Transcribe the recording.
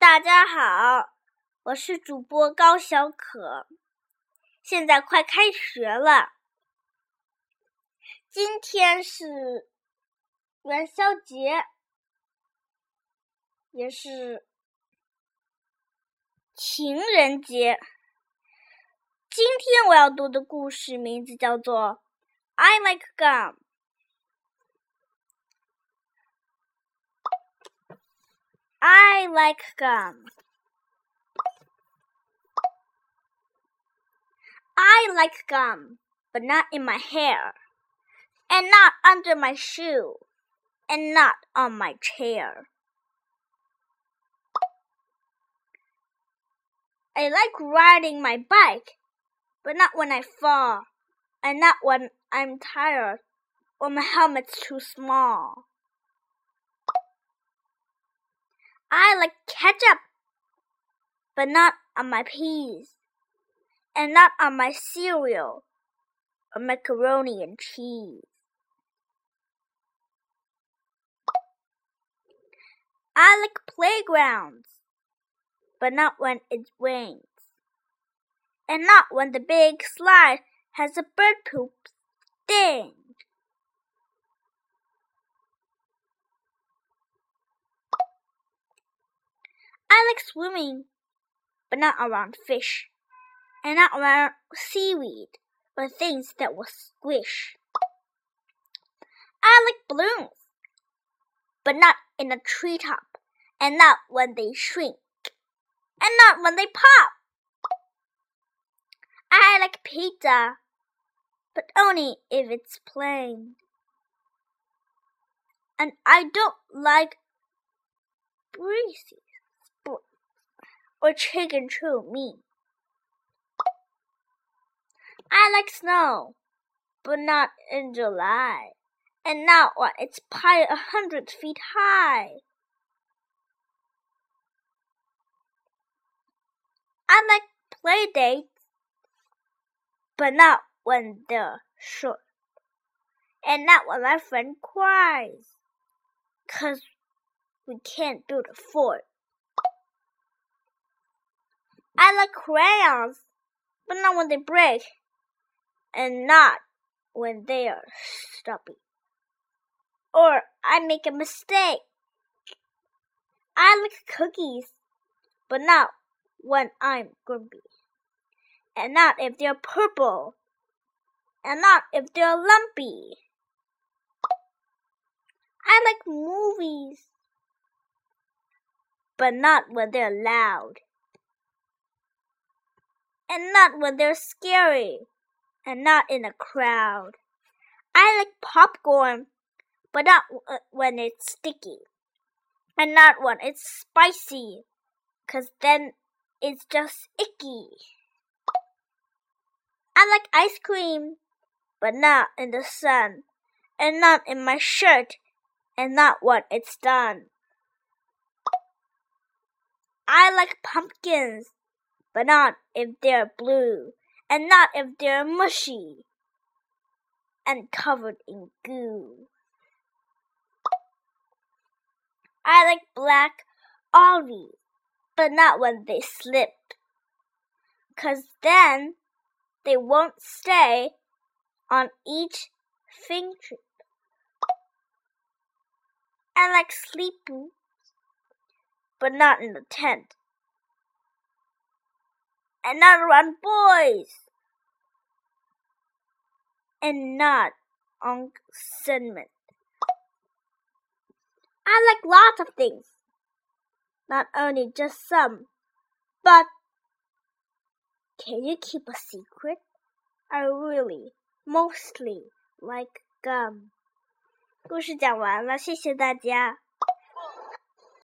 大家好，我是主播高小可。现在快开学了，今天是元宵节，也是情人节。今天我要读的故事名字叫做《I Like Gum》。Like gum. I like gum, but not in my hair, and not under my shoe, and not on my chair. I like riding my bike, but not when I fall, and not when I'm tired or my helmet's too small. I like ketchup, but not on my peas, and not on my cereal or macaroni and cheese. I like playgrounds, but not when it rains, and not when the big slide has a bird poop sting. I like swimming, but not around fish, and not around seaweed or things that will squish. I like balloons, but not in a treetop, and not when they shrink, and not when they pop. I like pizza, but only if it's plain. And I don't like breezy or chicken chew me. I like snow, but not in July, and not when it's piled a hundred feet high. I like play dates, but not when they're short, and not when my friend cries, 'cause we can't build a fort. I like crayons, but not when they break, and not when they are stubby. Or I make a mistake. I like cookies, but not when I'm grumpy, and not if they're purple, and not if they're lumpy. I like movies, but not when they're loud and not when they're scary, and not in a crowd. I like popcorn, but not uh, when it's sticky, and not when it's spicy, 'cause then it's just icky. I like ice cream, but not in the sun, and not in my shirt, and not when it's done. I like pumpkins, but not if they're blue, and not if they're mushy and covered in goo. I like black olives, but not when they slip, 'cause then they won't stay on each fingertip. I like sleep boots, but not in the tent and not around boys, and not on cinnamon. I like lots of things, not only just some, but can you keep a secret? I really mostly like gum. 故事讲完了，谢谢大家。